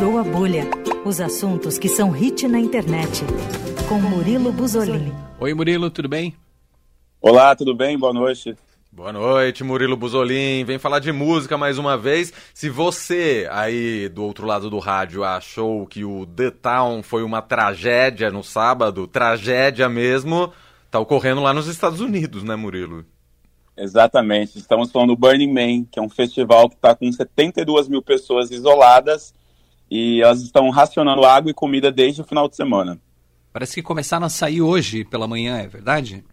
Furou a Bolha. Os assuntos que são hit na internet. Com Murilo Buzolini. Oi, Murilo, tudo bem? Olá, tudo bem? Boa noite. Boa noite, Murilo Buzolin. Vem falar de música mais uma vez. Se você aí do outro lado do rádio achou que o The Town foi uma tragédia no sábado, tragédia mesmo, tá ocorrendo lá nos Estados Unidos, né, Murilo? Exatamente. Estamos falando do Burning Man, que é um festival que está com 72 mil pessoas isoladas e elas estão racionando água e comida desde o final de semana. Parece que começaram a sair hoje pela manhã, é verdade?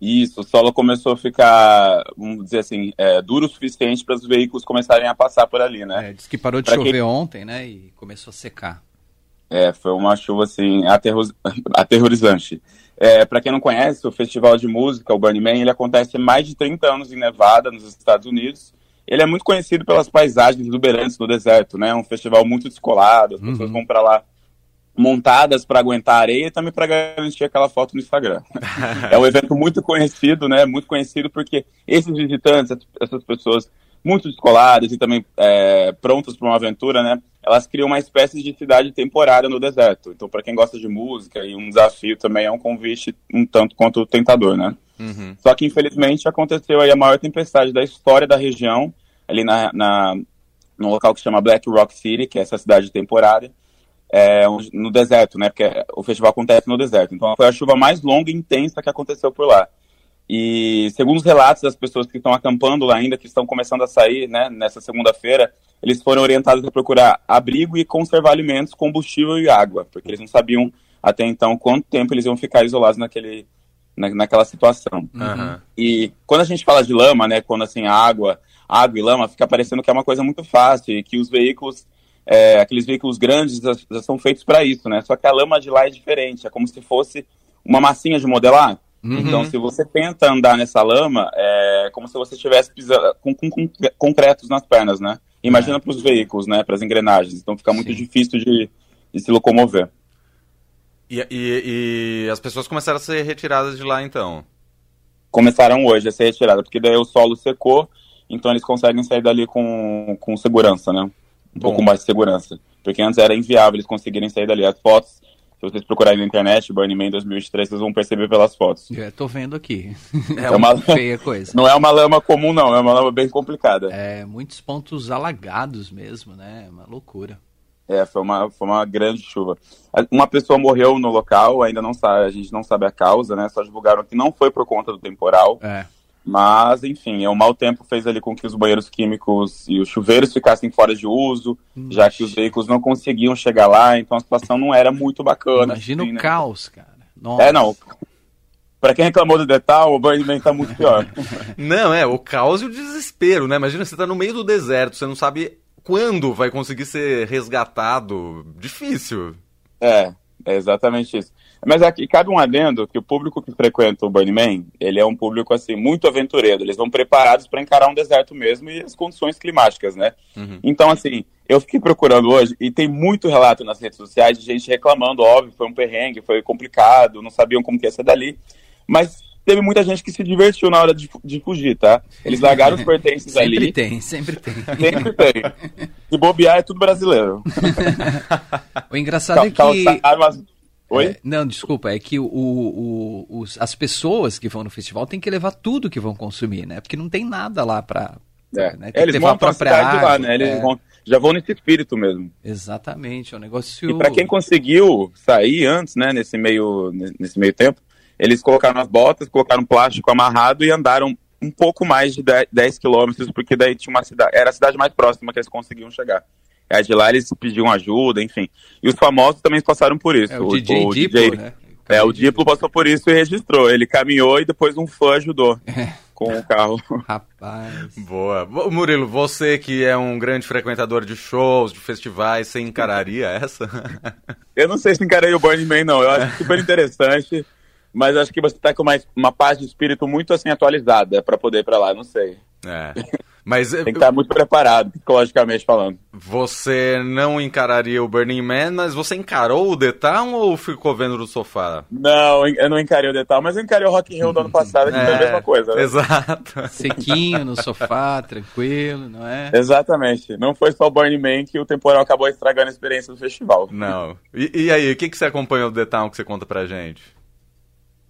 Isso, o solo começou a ficar, vamos dizer assim, é, duro o suficiente para os veículos começarem a passar por ali, né? É, diz que parou de pra chover que... ontem, né, e começou a secar. É, foi uma chuva, assim, aterro... aterrorizante. É, para quem não conhece, o festival de música, o Burning Man, ele acontece há mais de 30 anos em Nevada, nos Estados Unidos. Ele é muito conhecido pelas paisagens exuberantes do deserto, né? É um festival muito descolado, as uhum. pessoas vão para lá montadas para aguentar areia e também para garantir aquela foto no Instagram. é um evento muito conhecido, né? Muito conhecido porque esses visitantes, essas pessoas muito descoladas e também é, prontas para uma aventura, né? Elas criam uma espécie de cidade temporária no deserto. Então, para quem gosta de música e um desafio também é um convite um tanto quanto tentador, né? Uhum. Só que infelizmente aconteceu aí a maior tempestade da história da região, ali na, na no local que chama Black Rock City, que é essa cidade temporária, é, no deserto, né? Porque o festival acontece no deserto. Então foi a chuva mais longa e intensa que aconteceu por lá. E segundo os relatos das pessoas que estão acampando lá ainda, que estão começando a sair, né, nessa segunda-feira, eles foram orientados a procurar abrigo e conservar alimentos, combustível e água, porque eles não sabiam até então quanto tempo eles iam ficar isolados naquele, na, naquela situação. Uhum. E quando a gente fala de lama, né, quando assim água, água e lama, fica parecendo que é uma coisa muito fácil e que os veículos, é, aqueles veículos grandes já, já são feitos para isso, né? Só que a lama de lá é diferente, é como se fosse uma massinha de modelar. Uhum. Então, se você tenta andar nessa lama, é como se você estivesse pisando com, com, com, concretos nas pernas, né? Imagina é. para os veículos, né? Para as engrenagens. Então, fica muito Sim. difícil de, de, se locomover. E, e, e, as pessoas começaram a ser retiradas de lá, então? Começaram hoje a ser retiradas, porque daí o solo secou, então eles conseguem sair dali com, com segurança, né? Um Bom. pouco mais de segurança. Porque antes era inviável eles conseguirem sair dali. As fotos se vocês procurarem na internet, Burning Man 2023, vocês vão perceber pelas fotos. Já tô vendo aqui. É, é uma feia coisa. Não é uma lama comum, não. É uma lama bem complicada. É, muitos pontos alagados mesmo, né? É uma loucura. É, foi uma, foi uma grande chuva. Uma pessoa morreu no local, ainda não sabe, a gente não sabe a causa, né? Só divulgaram que não foi por conta do temporal. É. Mas, enfim, o mau tempo fez ali com que os banheiros químicos e os chuveiros ficassem fora de uso, Ixi. já que os veículos não conseguiam chegar lá, então a situação não era muito bacana. Imagina assim, o né? caos, cara. Nossa. É, não. Pra quem reclamou do detal, o Man tá muito pior. não, é, o caos e o desespero, né? Imagina, você tá no meio do deserto, você não sabe quando vai conseguir ser resgatado. Difícil. É, é exatamente isso. Mas aqui cabe um adendo que o público que frequenta o Burning Man, ele é um público assim muito aventureiro. Eles vão preparados para encarar um deserto mesmo e as condições climáticas, né? Uhum. Então assim, eu fiquei procurando hoje e tem muito relato nas redes sociais de gente reclamando, óbvio, foi um perrengue, foi complicado, não sabiam como que ia ser dali, mas teve muita gente que se divertiu na hora de, de fugir, tá? Eles largaram os pertences sempre ali. Sempre tem, sempre tem. Sempre tem. Se bobear é tudo brasileiro. o engraçado é que Oi? É, não, desculpa, é que o, o, os, as pessoas que vão no festival têm que levar tudo que vão consumir, né? Porque não tem nada lá para. É. Né? eles vão para a cidade lá, né? Eles é. vão, já vão nesse espírito mesmo. Exatamente, é um negócio. E para quem conseguiu sair antes, né? Nesse meio, nesse meio tempo, eles colocaram as botas, colocaram plástico amarrado e andaram um pouco mais de 10 quilômetros, porque daí tinha uma cidade, era a cidade mais próxima que eles conseguiam chegar. Aí de lá eles pediam ajuda, enfim. E os famosos também passaram por isso. É, o, o DJ o, Diplo, DJ, né? É, o Diplo passou por isso e registrou. Ele caminhou e depois um fã ajudou é. com o carro. Rapaz. Boa. Murilo, você que é um grande frequentador de shows, de festivais, você encararia essa? Eu não sei se encarei o Burning Man, não. Eu acho super interessante, mas acho que você tá com uma, uma paz de espírito muito assim atualizada para poder ir pra lá, não sei. É. Mas tem que estar muito preparado, psicologicamente falando. Você não encararia o Burning Man, mas você encarou o The Town ou ficou vendo no sofá? Não, eu não encarei o The Town, mas eu encarei o Rock in Rio do ano passado, que é, foi a mesma coisa. Né? Exato. Sequinho no sofá, tranquilo, não é? Exatamente. Não foi só o Burning Man que o temporal acabou estragando a experiência do festival. Não. E, e aí, o que, que você acompanhou do The Town que você conta pra gente?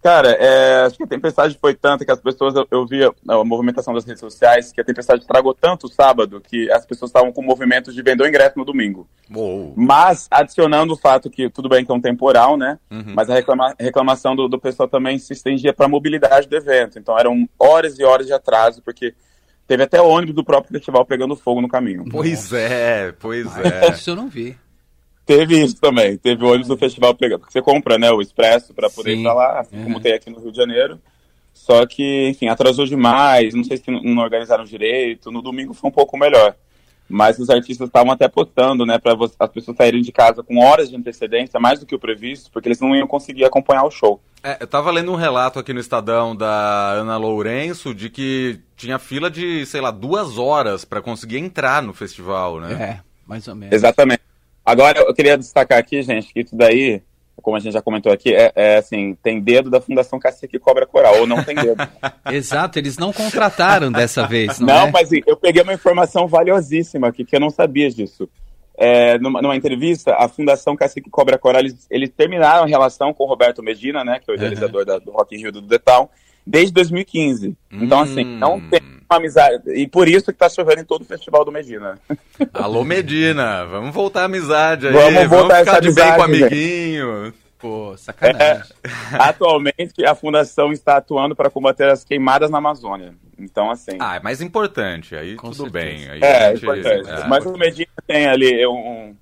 Cara, é, acho que a tempestade foi tanta que as pessoas, eu, eu via a movimentação das redes sociais, que a tempestade estragou tanto o sábado que as pessoas estavam com movimentos de vender o ingresso no domingo. Uou. Mas, adicionando o fato que, tudo bem que é um temporal, né? Uhum. Mas a reclama, reclamação do, do pessoal também se estendia para a mobilidade do evento. Então eram horas e horas de atraso, porque teve até ônibus do próprio festival pegando fogo no caminho. Pois é, pois é. Isso eu não vi. Teve isso também. Teve ônibus do festival pegando. Porque você compra, né, o expresso para poder Sim. ir pra lá, assim uhum. como tem aqui no Rio de Janeiro. Só que, enfim, atrasou demais. Não sei se não organizaram direito. No domingo foi um pouco melhor. Mas os artistas estavam até postando, né, para as pessoas saírem de casa com horas de antecedência, mais do que o previsto, porque eles não iam conseguir acompanhar o show. É, eu tava lendo um relato aqui no Estadão da Ana Lourenço de que tinha fila de, sei lá, duas horas para conseguir entrar no festival, né? É, mais ou menos. Exatamente. Agora, eu queria destacar aqui, gente, que isso daí, como a gente já comentou aqui, é, é assim, tem dedo da Fundação Cacique Cobra Coral, ou não tem dedo. Exato, eles não contrataram dessa vez, não, não é? mas eu peguei uma informação valiosíssima aqui, que eu não sabia disso. É, numa, numa, entrevista, a Fundação Cacique Cobra Coral, eles, eles, terminaram a relação com o Roberto Medina, né, que é o idealizador uhum. da, do Rock in Rio do The Town, desde 2015. Então, assim, não hum. tem uma amizade. E por isso que tá chovendo em todo o festival do Medina. Alô, Medina, vamos voltar a amizade aí. Vamos voltar vamos ficar de bem com o amiguinho. Gente. Pô, sacanagem. É, atualmente, a fundação está atuando para combater as queimadas na Amazônia. Então, assim. Ah, é mais importante. Aí com tudo certeza. bem. Aí é, gente... importante. É. Mas o Medina tem ali um,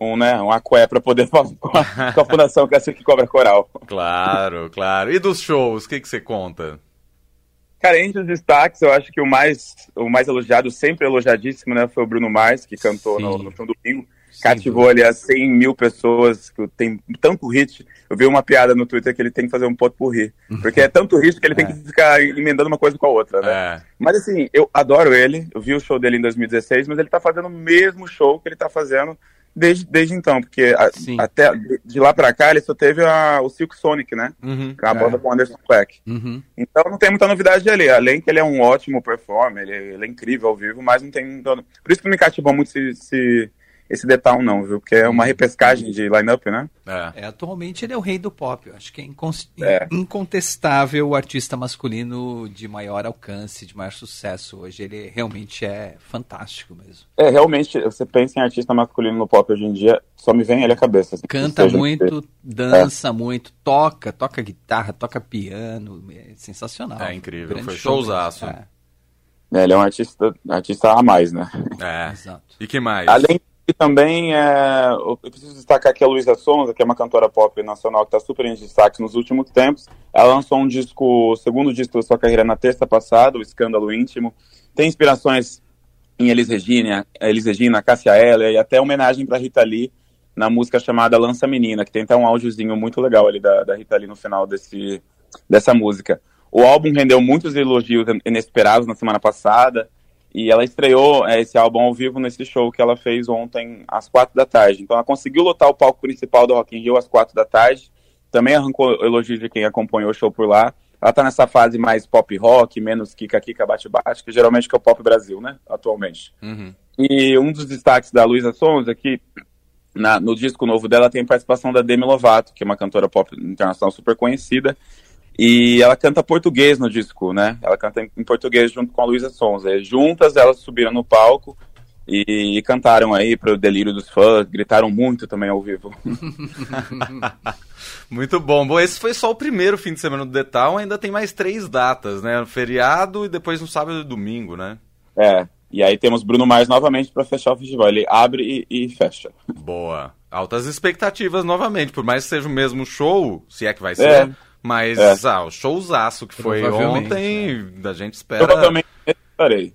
um, né, um aqué para poder falar com a, com a fundação que é assim que cobra coral. Claro, claro. E dos shows, o que, que você conta? Cara, entre os destaques, eu acho que o mais, o mais elogiado, sempre elogiadíssimo, né, foi o Bruno Mars, que cantou no, no do domingo. Sim, Cativou ali as 100 mil pessoas, que tem tanto hit. Eu vi uma piada no Twitter que ele tem que fazer um pot por rir. Porque é tanto hit que ele é. tem que ficar emendando uma coisa com a outra, né? É. Mas assim, eu adoro ele. Eu vi o show dele em 2016, mas ele tá fazendo o mesmo show que ele tá fazendo desde, desde então, porque a, até de lá pra cá ele só teve a, o Silk Sonic, né? Uhum, a banda é. com Anderson Peck. Uhum. Então não tem muita novidade ali, além que ele é um ótimo performer, ele, ele é incrível ao vivo, mas não tem. Por isso que me cativou muito se, se esse detalhe não, viu? Porque é uma repescagem de line-up, né? É. é. atualmente ele é o rei do pop. Eu acho que é, é, incontestável o artista masculino de maior alcance, de maior sucesso hoje. Ele realmente é fantástico mesmo. É, realmente, você pensa em artista masculino no pop hoje em dia, só me vem ele a cabeça. Assim, Canta muito, dança é. muito, toca, toca guitarra, toca piano. É sensacional. É incrível, Grande foi showzaço. É. é. Ele é um artista, artista a mais, né? É, exato. E que mais? Além e também é, eu preciso destacar aqui a Luísa Sonza, que é uma cantora pop nacional que está super em destaque nos últimos tempos. Ela lançou um disco, o segundo disco da sua carreira na terça passada, o Escândalo Íntimo. Tem inspirações em Elis Regina, Elis Regina, Cássia Eller e até homenagem para Rita Lee na música chamada Lança Menina, que tem até um áudiozinho muito legal ali da, da Rita Lee no final desse, dessa música. O álbum rendeu muitos elogios inesperados na semana passada. E ela estreou é, esse álbum ao vivo nesse show que ela fez ontem às quatro da tarde. Então ela conseguiu lotar o palco principal do Rock in Rio às quatro da tarde. Também arrancou elogios de quem acompanhou o show por lá. Ela tá nessa fase mais pop rock, menos kika kika bate bate, que geralmente é o pop Brasil, né? Atualmente. Uhum. E um dos destaques da Luísa Sons é que na, no disco novo dela tem a participação da Demi Lovato, que é uma cantora pop internacional super conhecida. E ela canta português no disco, né? Ela canta em português junto com a Luísa Sonza. Juntas elas subiram no palco e, e cantaram aí para o delírio dos fãs, gritaram muito também ao vivo. muito bom. Bom, esse foi só o primeiro fim de semana do Detal, ainda tem mais três datas, né? Feriado e depois no sábado e domingo, né? É. E aí temos Bruno Mars novamente para fechar o festival. Ele abre e, e, fecha. Boa. Altas expectativas novamente, por mais que seja o mesmo show, se é que vai ser. É mas é. ah, o showzaço que foi ontem, é. a gente espera. Provavelmente necessitarei.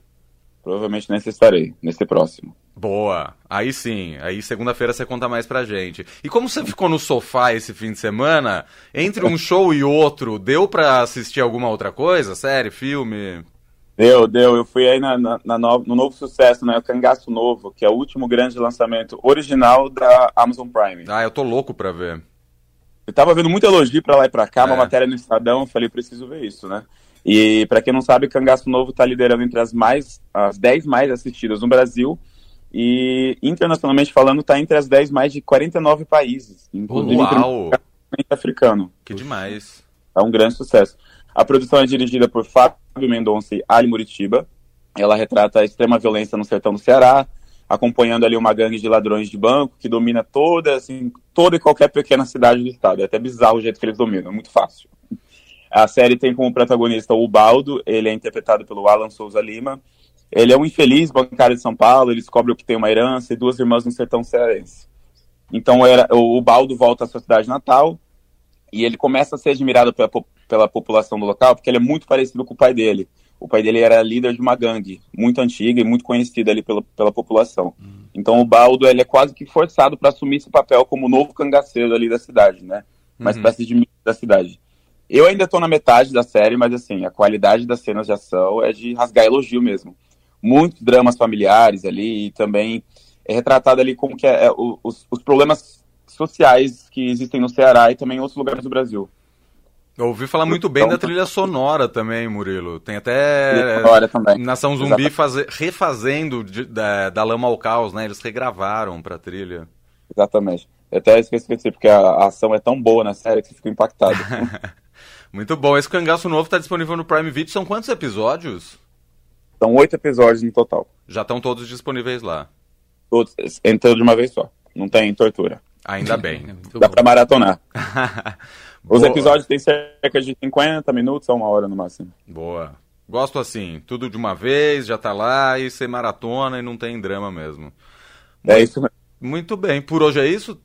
Provavelmente necessitarei nesse próximo. Boa. Aí sim. Aí segunda-feira você conta mais pra gente. E como você ficou no sofá esse fim de semana, entre um show e outro, deu pra assistir alguma outra coisa? Série, filme? Deu, deu. Eu fui aí na, na, na no, no, novo sucesso, né? O Cangaço Novo, que é o último grande lançamento original da Amazon Prime. Ah, eu tô louco pra ver. Eu tava vendo muito elogio pra lá e pra cá, é. uma matéria no Estadão, eu falei, preciso ver isso, né? E para quem não sabe, Cangaço Novo tá liderando entre as mais as 10 mais assistidas no Brasil e internacionalmente falando tá entre as 10 mais de 49 países, inclusive Uau. africano. Que demais. É um grande sucesso. A produção é dirigida por Fábio Mendonça e Ali Muritiba. Ela retrata a extrema violência no sertão do Ceará, acompanhando ali uma gangue de ladrões de banco que domina toda, assim, toda e qualquer pequena cidade do estado. É até bizarro o jeito que eles dominam, é muito fácil. A série tem como protagonista o Baldo, ele é interpretado pelo Alan Souza Lima. Ele é um infeliz bancário de São Paulo, ele descobre que tem uma herança e duas irmãs no sertão cearense. Então era, o Baldo volta à sua cidade natal e ele começa a ser admirado pela, pela população do local porque ele é muito parecido com o pai dele. O pai dele era líder de uma gangue muito antiga e muito conhecida ali pela, pela população. Hum. Então o Baldo ele é quase que forçado para assumir esse papel como novo cangaceiro ali da cidade, né? Uma uhum. espécie de da cidade. Eu ainda tô na metade da série, mas assim, a qualidade das cenas de ação é de rasgar elogio mesmo. Muitos dramas familiares ali e também é retratado ali como que é, é os, os problemas sociais que existem no Ceará e também em outros lugares do Brasil. Eu ouvi falar muito bem da trilha sonora também, Murilo. Tem até também. Nação Zumbi faze... refazendo de, da, da Lama ao Caos, né? Eles regravaram pra trilha. Exatamente. Eu até esqueci, porque a, a ação é tão boa na série que você fica impactado. Muito bom. Esse cangaço novo está disponível no Prime Video. São quantos episódios? São oito episódios no total. Já estão todos disponíveis lá. Todos, entrando de uma vez só. Não tem tortura. Ainda bem. Dá para maratonar. Os episódios têm cerca de 50 minutos a uma hora no máximo. Boa. Gosto assim, tudo de uma vez, já tá lá e ser maratona e não tem drama mesmo. É isso mesmo. Muito bem. Por hoje é isso?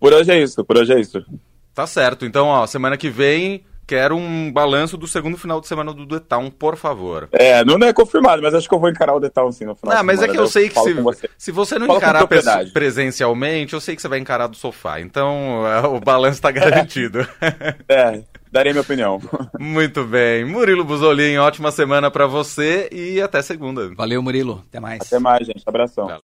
Por hoje é isso, por hoje é isso. Tá certo. Então, ó, semana que vem quero um balanço do segundo final de semana do The Town, por favor. É, não é confirmado, mas acho que eu vou encarar o The Town sim no final. Não, mas é que eu, sei que se você. se você não Fala encarar presencialmente, eu sei que você vai encarar do sofá. Então, é, o balanço tá garantido. é, darei minha opinião. Muito bem. Murilo Buzolin, ótima semana para você e até segunda. Valeu, Murilo. Até mais. Até mais, gente. Abração.